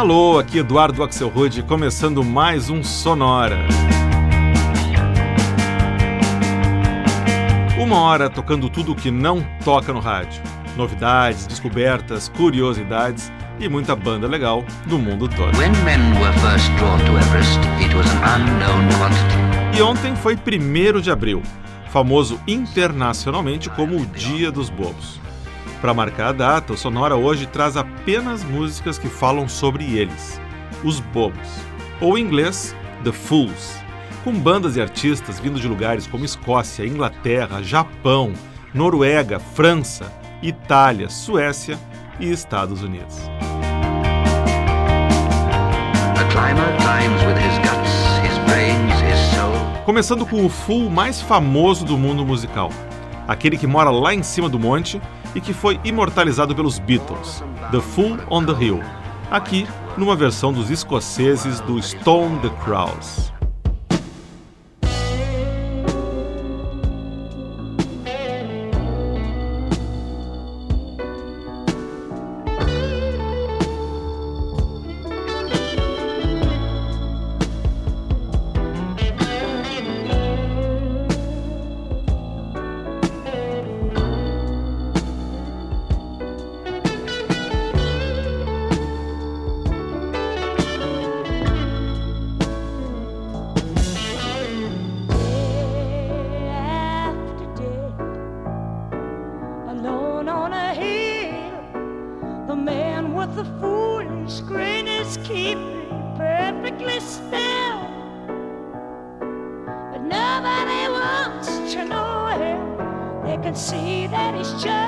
Alô, aqui Eduardo Axelrod, começando mais um Sonora. Uma hora tocando tudo o que não toca no rádio. Novidades, descobertas, curiosidades e muita banda legal do mundo todo. e ontem foi 1 de abril, famoso internacionalmente como o Dia dos Bobos. Para marcar a data, o Sonora hoje traz apenas músicas que falam sobre eles, os bobos, ou em inglês, The Fools, com bandas e artistas vindo de lugares como Escócia, Inglaterra, Japão, Noruega, França, Itália, Suécia e Estados Unidos. Começando com o Fool mais famoso do mundo musical, aquele que mora lá em cima do monte e que foi imortalizado pelos Beatles, The Fool on the Hill, aqui numa versão dos escoceses do Stone the Crows. can see that he's just.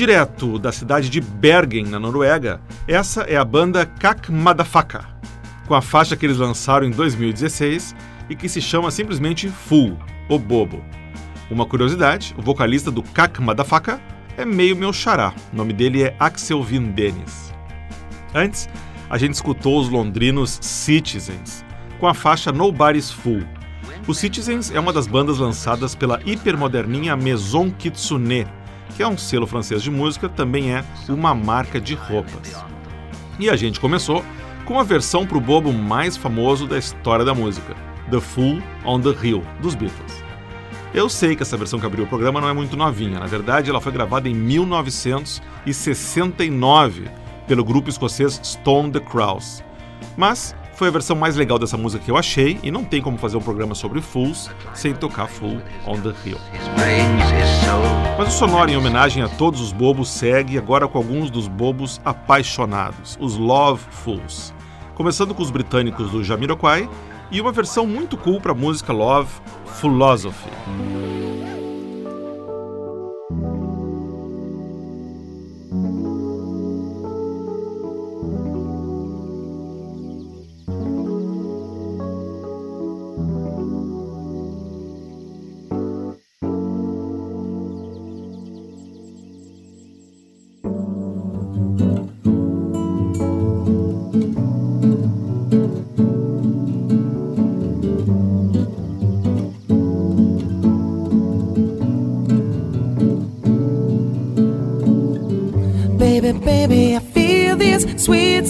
Direto da cidade de Bergen, na Noruega, essa é a banda Kak Madafaka, com a faixa que eles lançaram em 2016 e que se chama simplesmente Fool, o Bobo. Uma curiosidade, o vocalista do Kak Madafaka é meio meu xará, o nome dele é Axel Vin Dennis. Antes, a gente escutou os londrinos Citizens, com a faixa Nobody's Fool. O Citizens é uma das bandas lançadas pela hipermoderninha Maison Kitsune, que é um selo francês de música, também é uma marca de roupas. E a gente começou com a versão para o bobo mais famoso da história da música, The Fool on the Hill, dos Beatles. Eu sei que essa versão que abriu o programa não é muito novinha, na verdade ela foi gravada em 1969 pelo grupo escocês Stone the Crows. Mas foi a versão mais legal dessa música que eu achei e não tem como fazer um programa sobre Fools sem tocar Fool on the Hill. Mas o sonoro em homenagem a todos os bobos segue agora com alguns dos bobos apaixonados, os Love Fools. Começando com os britânicos do Jamiroquai e uma versão muito cool para a música Love, Philosophy.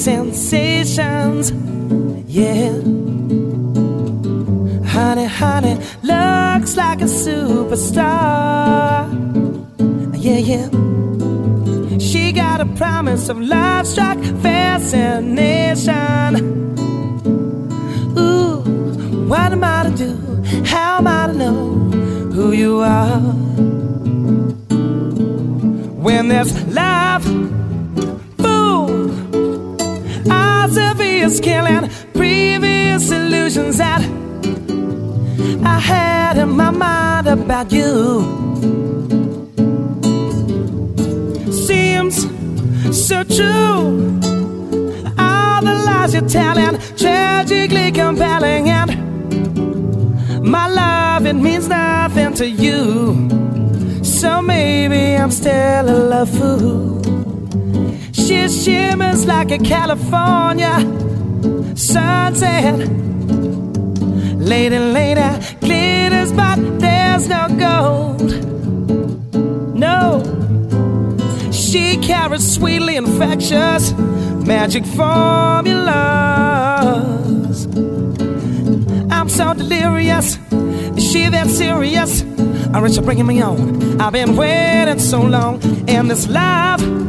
Sensations. Yeah. Honey, honey, looks like a superstar. Yeah, yeah. She got a promise of love struck fascination. Ooh, what am I to do? How am I to know who you are? Is killing previous illusions that I had in my mind about you. Seems so true. All the lies you're telling, tragically compelling, and my love, it means nothing to you. So maybe I'm still a love fool. She shimmers like a California sunset. And later glitters, but there's no gold. No, she carries sweetly infectious magic formulas. I'm so delirious. Is she that serious? Or is she bringing me on? I've been waiting so long, and this love.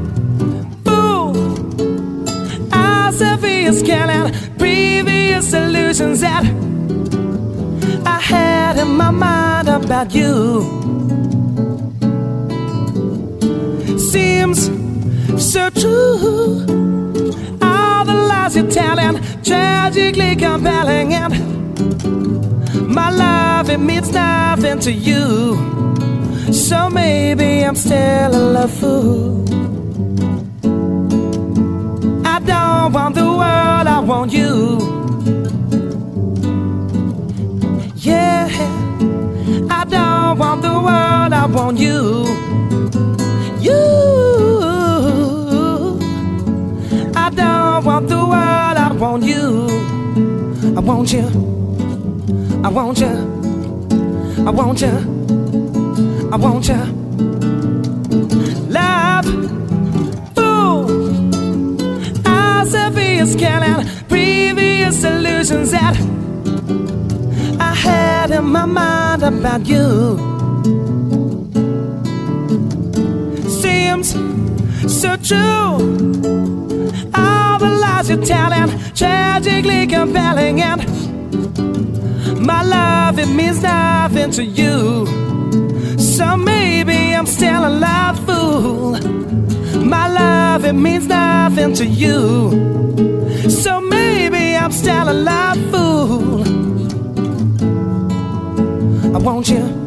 Sophia's killing previous illusions that I had in my mind about you. Seems so true. All the lies you're telling, tragically compelling, and my love it means nothing to you. So maybe I'm still a love fool. Don't want the world, I want you. Yeah, I don't want the world, I want you. You. I don't want the world, I want you. I want you. I want you. I want you. I want you. He killing previous illusions that I had in my mind about you seems so true. All the lies you're telling, tragically compelling, and my love it means nothing to you. So maybe I'm still a love fool. My love it means nothing to you. So maybe I'm still a love fool. I want you.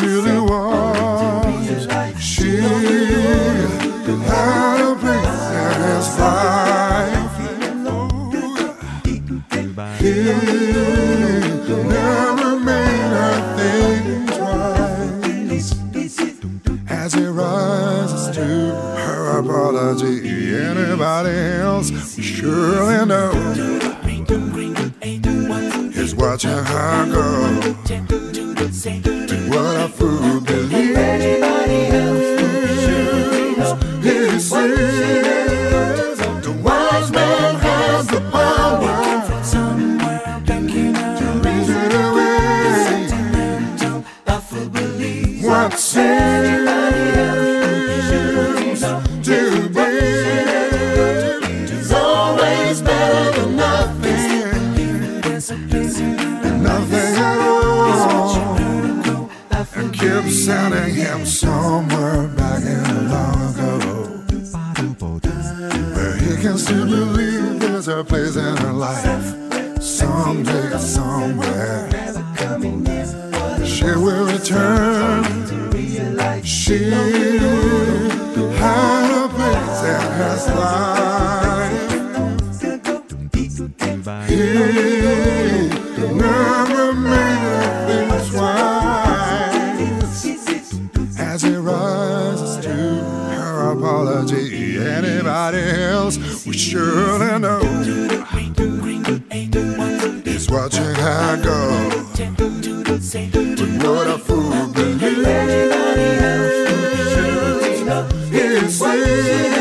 Really was. She had a place in his life. He never made her think twice. As he rises to her apology, anybody else surely know is watching her go. What a fool He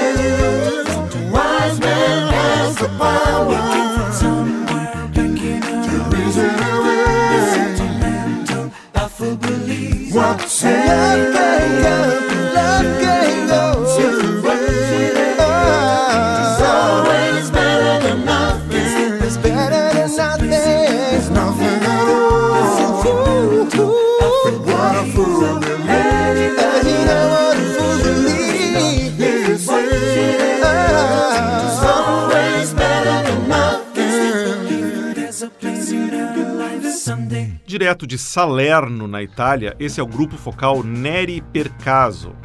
de Salerno, na Itália, esse é o grupo focal Neri Per Caso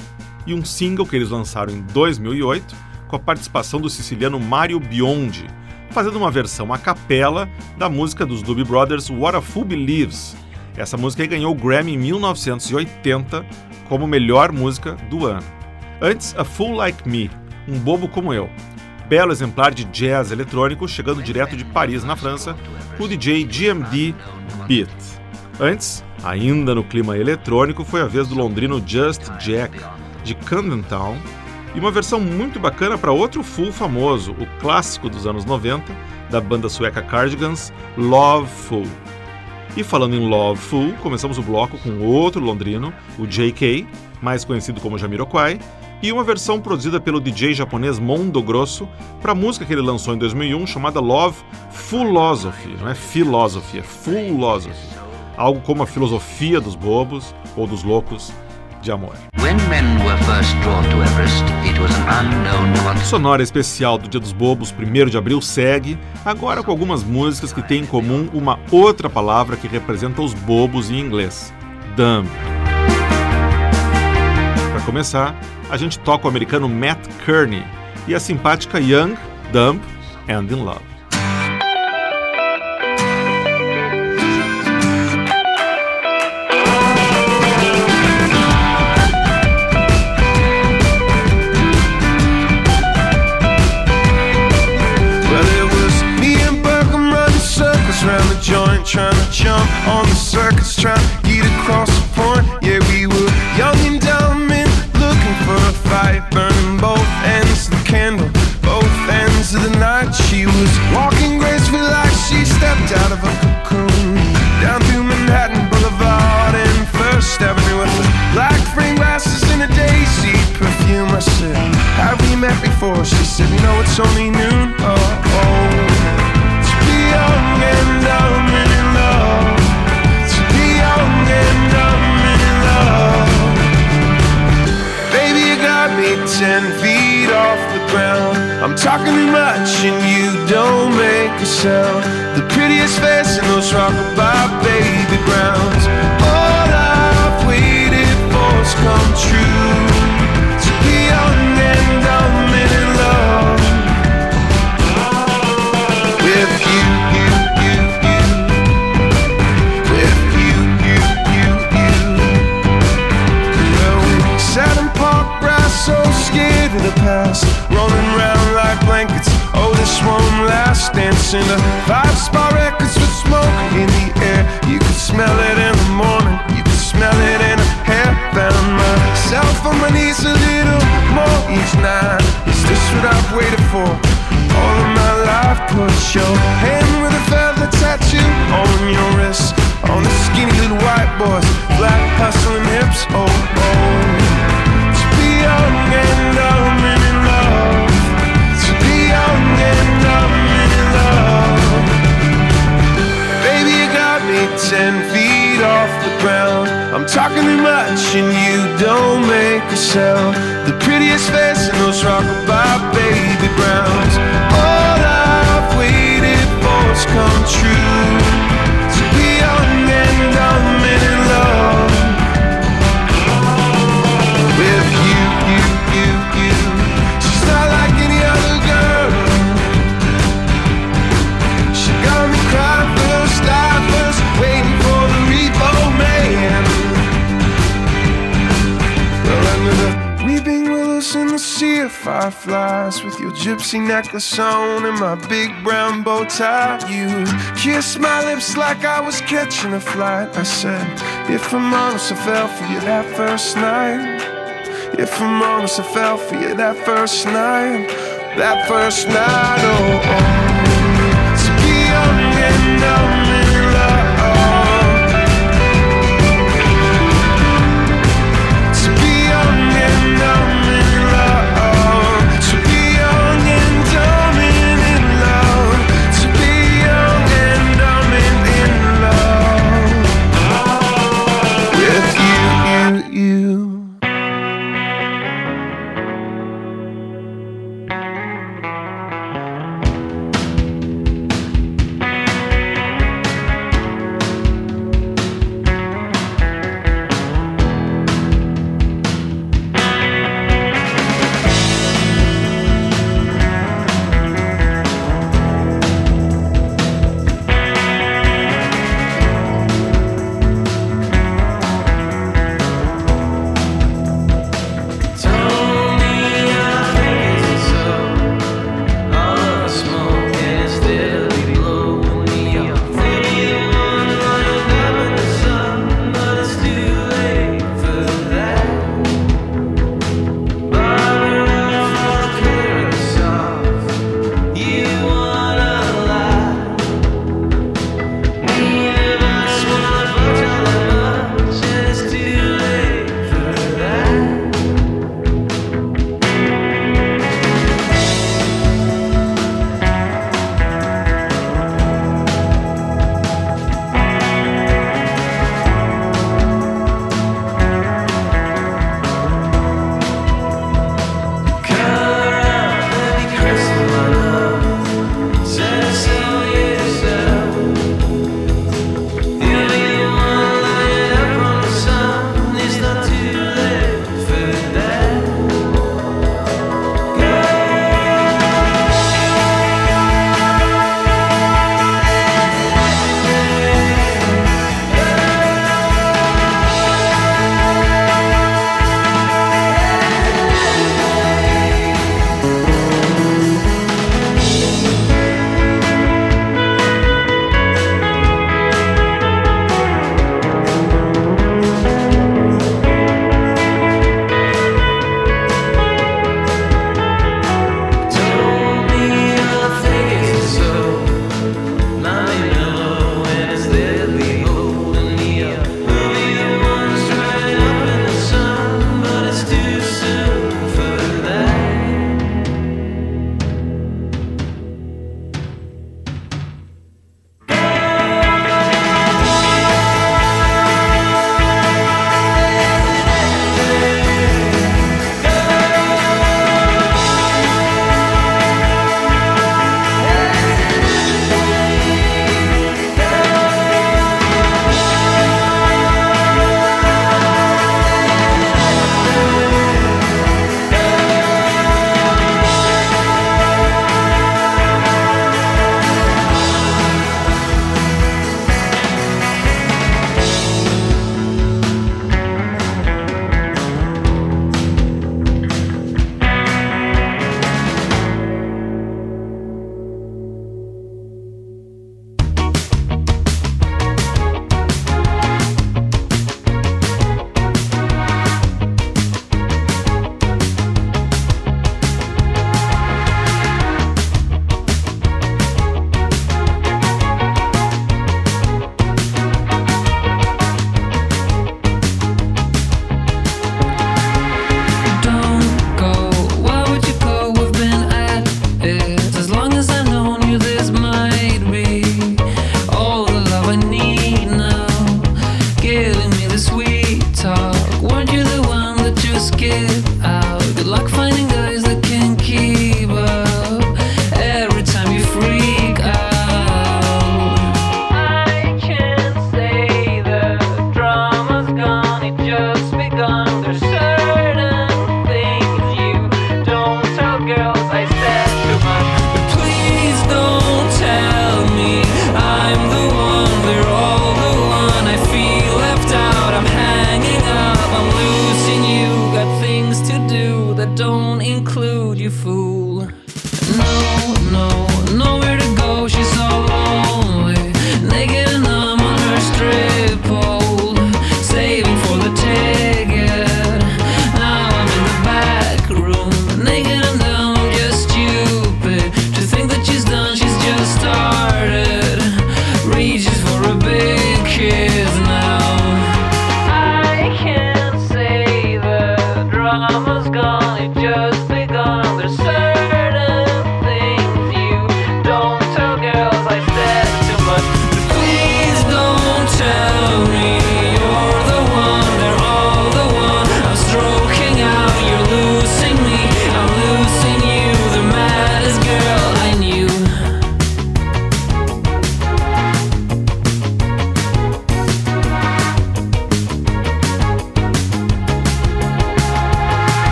e um single que eles lançaram em 2008 com a participação do siciliano Mario Biondi, fazendo uma versão a capela da música dos Doobie Brothers What a Fool Believes. Essa música ganhou o Grammy em 1980 como melhor música do ano. Antes, A Fool Like Me, Um Bobo Como Eu, belo exemplar de jazz eletrônico chegando direto de Paris, na França, o DJ GMD Beat. Antes, ainda no clima eletrônico, foi a vez do londrino Just Jack, de Camden Town, e uma versão muito bacana para outro full famoso, o clássico dos anos 90, da banda sueca Cardigans, Love Fool. E falando em Love Fool, começamos o bloco com outro londrino, o JK, mais conhecido como Jamiroquai, e uma versão produzida pelo DJ japonês Mondo Grosso para a música que ele lançou em 2001 chamada Love Philosophy, não é Philosophy, é Philosophy, algo como a filosofia dos bobos ou dos loucos de amor. Everest, quantity. Sonora especial do Dia dos Bobos, 1 de abril, segue, agora com algumas músicas que têm em comum uma outra palavra que representa os bobos em inglês: dumb. Para começar, a gente toca o americano Matt Kearney e a simpática Young, Dumb and in Love. joint, trying to jump on the circus, trying to get across the point. Yeah, we were young and dumb and looking for a fight, burning both ends of the candle, both ends of the night. She was walking gracefully like she stepped out of a cocoon, down through Manhattan Boulevard and First Avenue with black frame glasses and a daisy perfume. I said, Have we met before? She said, No, it's only noon. oh. oh. Talking too much and you don't make a sound. The prettiest face in those rockabye baby grounds. All I've waited for's come true. To be young and dumb and in love. With you, you, you, you. With you, you, you, you. Well, we sat in park grass, so scared of the past. Rolling around like blankets. Oh, this won't last. Dancing to five spot records with smoke in the air. You can smell it in the morning. You can smell it in the hair. Found myself on my knees a little more each night. Is this what I've waited for? All of my life, put your hand with a feather tattoo on your wrist. On the skinny little white boys, black hustling hips. Oh, oh. To be young and dumb ten feet off the ground. I'm talking too much and you don't make a sound. The prettiest face in those rockabye baby browns. All I've waited for's come true. To be young and dumb fireflies, with your gypsy necklace on and my big brown bow tie, you kissed my lips like I was catching a flight. I said, if I'm honest, I fell for you that first night. If I'm honest, I fell for you that first night. That first night, oh, oh. To be young and dumb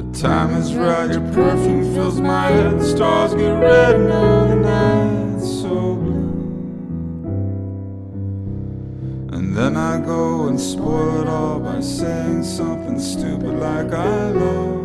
The time is right, your perfume fills my head. The stars get red and all the night's so blue. And then I go and spoil it all by saying something stupid like I love.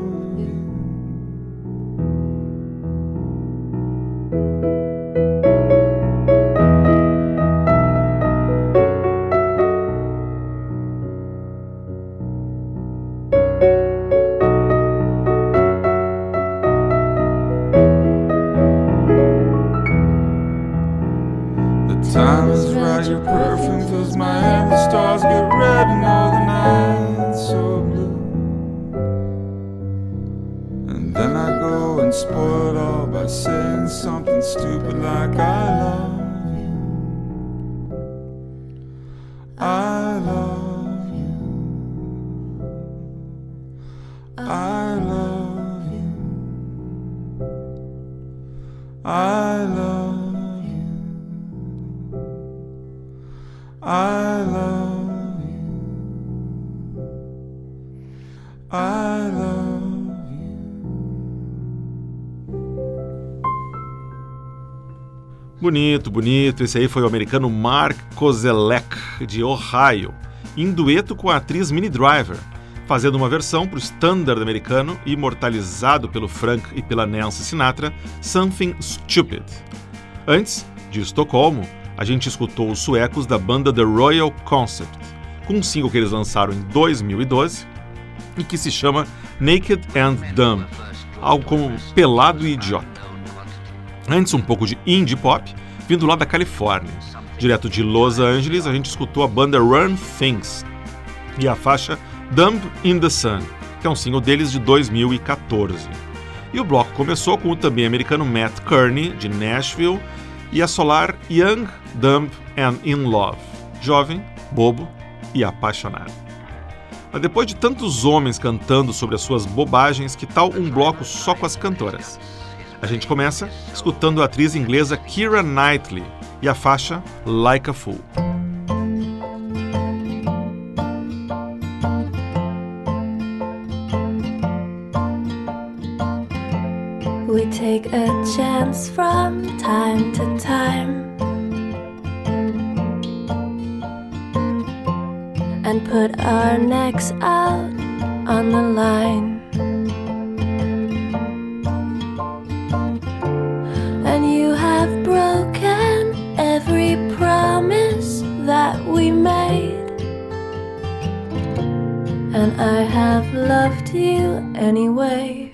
Bonito, bonito. Esse aí foi o americano Mark Kozelek, de Ohio, em dueto com a atriz Minnie Driver, fazendo uma versão para o standard americano imortalizado pelo Frank e pela Nancy Sinatra, Something Stupid. Antes, de Estocolmo, a gente escutou os suecos da banda The Royal Concept, com um single que eles lançaram em 2012 e que se chama Naked and Dumb, algo como pelado e idiota. Antes, um pouco de indie pop, vindo lá da Califórnia. Direto de Los Angeles, a gente escutou a banda Run Things e a faixa Dumb in the Sun, que é um single deles de 2014. E o bloco começou com o também americano Matt Kearney, de Nashville, e a solar Young, Dumb and in Love, jovem, bobo e apaixonado. Mas depois de tantos homens cantando sobre as suas bobagens, que tal um bloco só com as cantoras? A gente começa escutando a atriz inglesa Keira Knightley e a faixa Like a Fool. We take a chance from time to time and put our necks out on the line. And I have loved you anyway.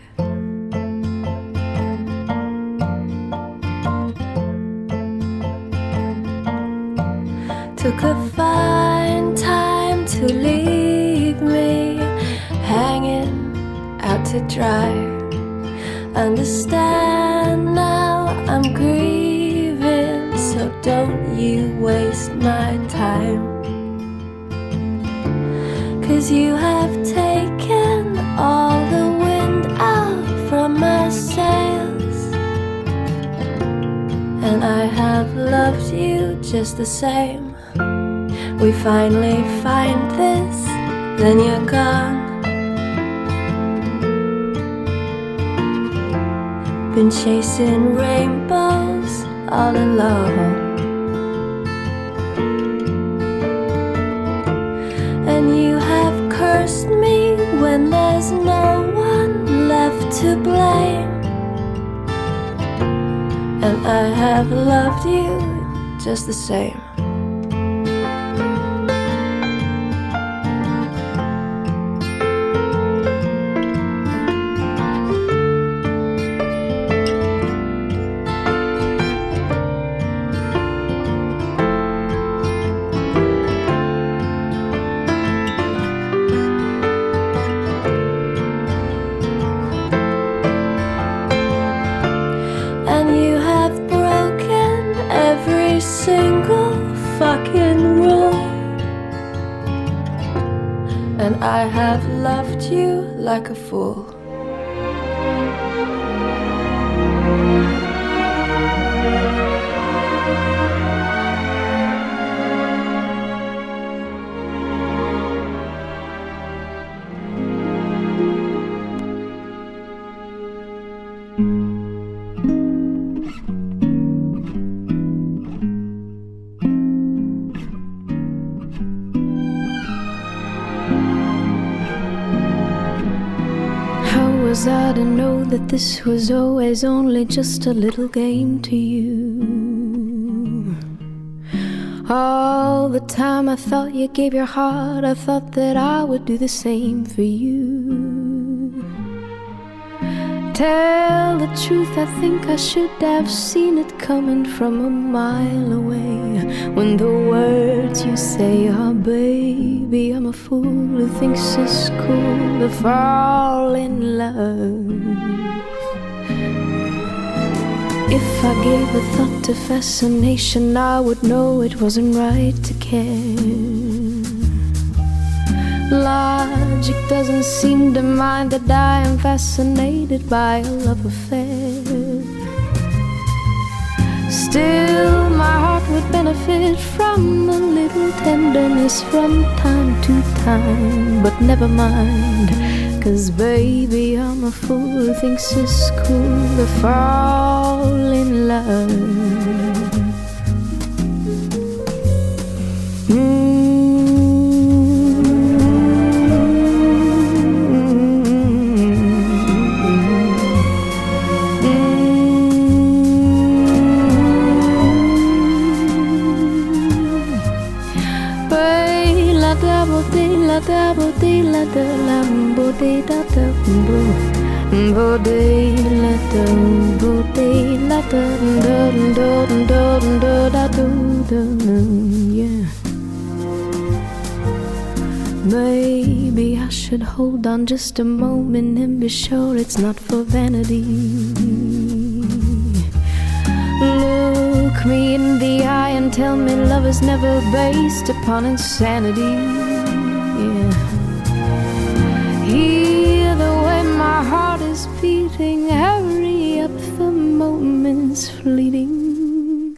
Took a fine time to leave me hanging out to dry. Understand now I'm grieving, so don't you waste my time. Cause you have just the same. We finally find this, then you're gone. Been chasing rainbows all alone. And you have cursed me when there's no one left to blame. And I have loved you just the same. Know that this was always only just a little game to you? All the time I thought you gave your heart, I thought that I would do the same for you. Tell the truth, I think I should have seen it coming from a mile away. When the words you say are, baby, I'm a fool who thinks it's cool to fall in love. If I gave a thought to fascination, I would know it wasn't right to care. Logic doesn't seem to mind that I am fascinated by a love affair. Still, my heart would benefit from a little tenderness from time to time. But never mind, cause baby, I'm a fool who thinks it's cool to fall in love. Da bo de la da la bo de da da bo bo de la da bo de la da da da da da da da da Maybe I should hold on just a moment and be sure it's not for vanity. Look me in the eye and tell me love is never based upon insanity. Is beating, hurry up, the moment's fleeting.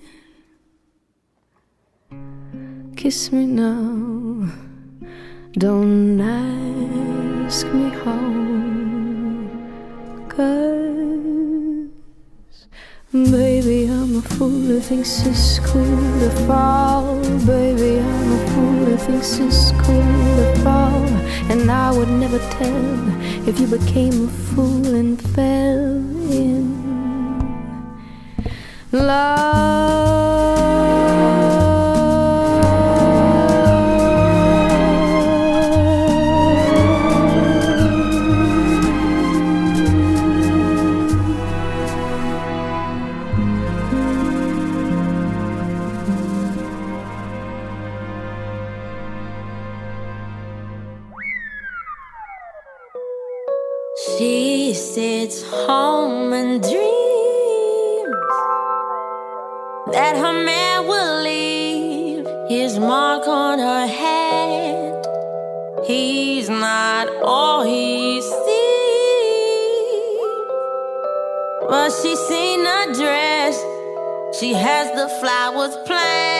Kiss me now, don't ask me how. Cause Baby, I'm a fool who thinks it's cool to fall. Baby, I'm a fool who thinks it's cool to fall. And I would never tell if you became a fool and fell in love. Not all he seems, but she's seen a dress. She has the flowers planned.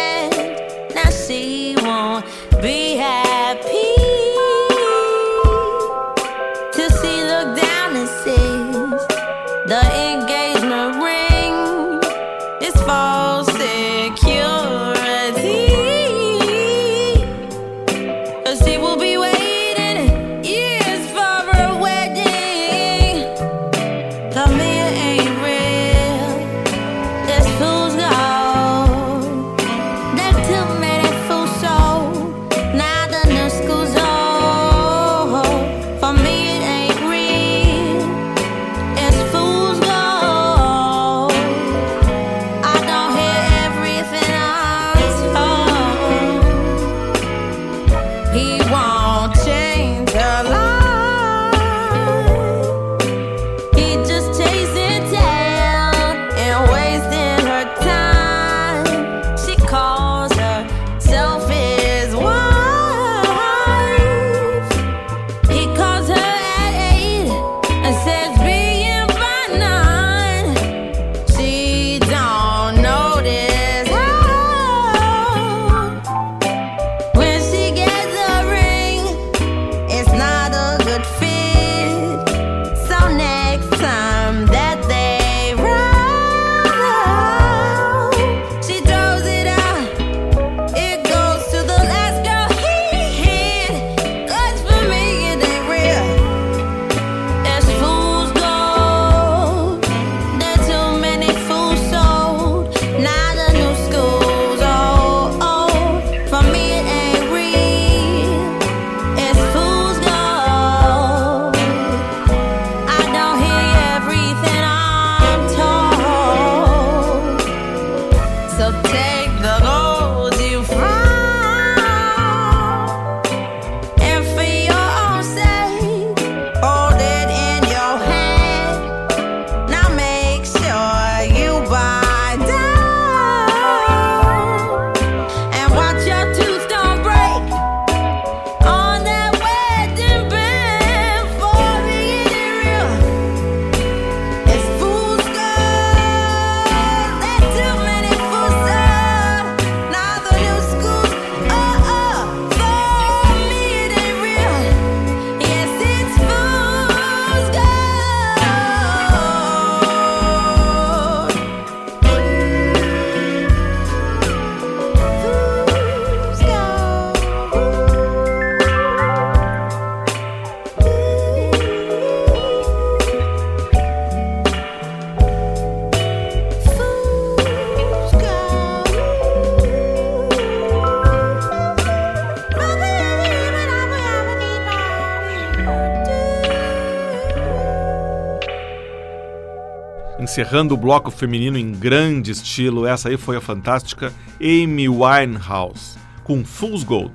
Encerrando o bloco feminino em grande estilo, essa aí foi a fantástica Amy Winehouse, com Fool's Gold,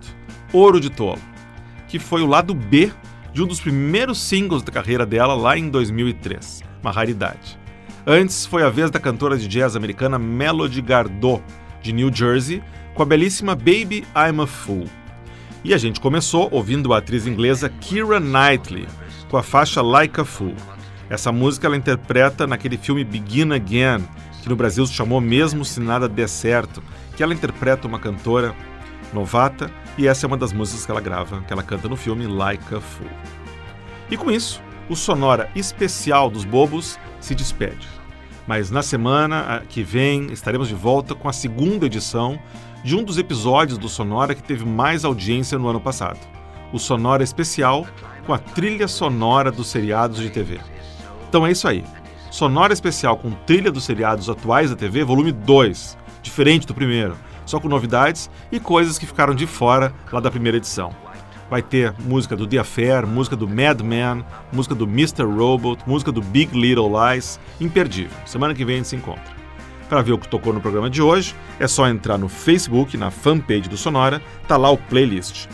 Ouro de Tolo, que foi o lado B de um dos primeiros singles da carreira dela lá em 2003, uma raridade. Antes foi a vez da cantora de jazz americana Melody Gardot, de New Jersey, com a belíssima Baby I'm a Fool. E a gente começou ouvindo a atriz inglesa Keira Knightley, com a faixa Like a Fool. Essa música ela interpreta naquele filme Begin Again, que no Brasil se chamou Mesmo Se Nada Der Certo, que ela interpreta uma cantora novata e essa é uma das músicas que ela grava, que ela canta no filme Like a Fool. E com isso, o Sonora Especial dos Bobos se despede. Mas na semana que vem estaremos de volta com a segunda edição de um dos episódios do Sonora que teve mais audiência no ano passado. O Sonora Especial com a trilha sonora dos seriados de TV. Então é isso aí. Sonora especial com trilha dos seriados atuais da TV, volume 2, diferente do primeiro, só com novidades e coisas que ficaram de fora lá da primeira edição. Vai ter música do The Affair, música do Mad Men, música do Mr. Robot, música do Big Little Lies, imperdível. Semana que vem a gente se encontra. Para ver o que tocou no programa de hoje, é só entrar no Facebook, na fanpage do Sonora, tá lá o playlist.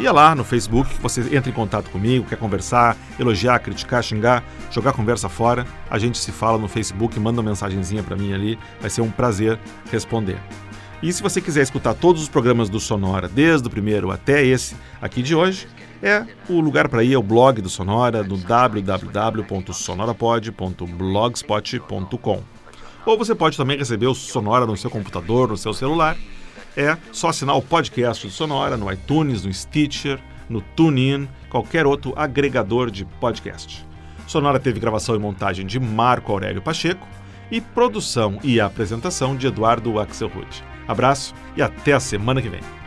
E é lá no Facebook que você entra em contato comigo, quer conversar, elogiar, criticar, xingar, jogar conversa fora. A gente se fala no Facebook, manda uma mensagenzinha para mim ali, vai ser um prazer responder. E se você quiser escutar todos os programas do Sonora, desde o primeiro até esse aqui de hoje, é o lugar para ir, é o blog do Sonora, no www.sonorapod.blogspot.com. Ou você pode também receber o Sonora no seu computador, no seu celular. É só assinar o podcast do Sonora no iTunes, no Stitcher, no TuneIn, qualquer outro agregador de podcast. Sonora teve gravação e montagem de Marco Aurélio Pacheco e produção e apresentação de Eduardo Axelrod. Abraço e até a semana que vem.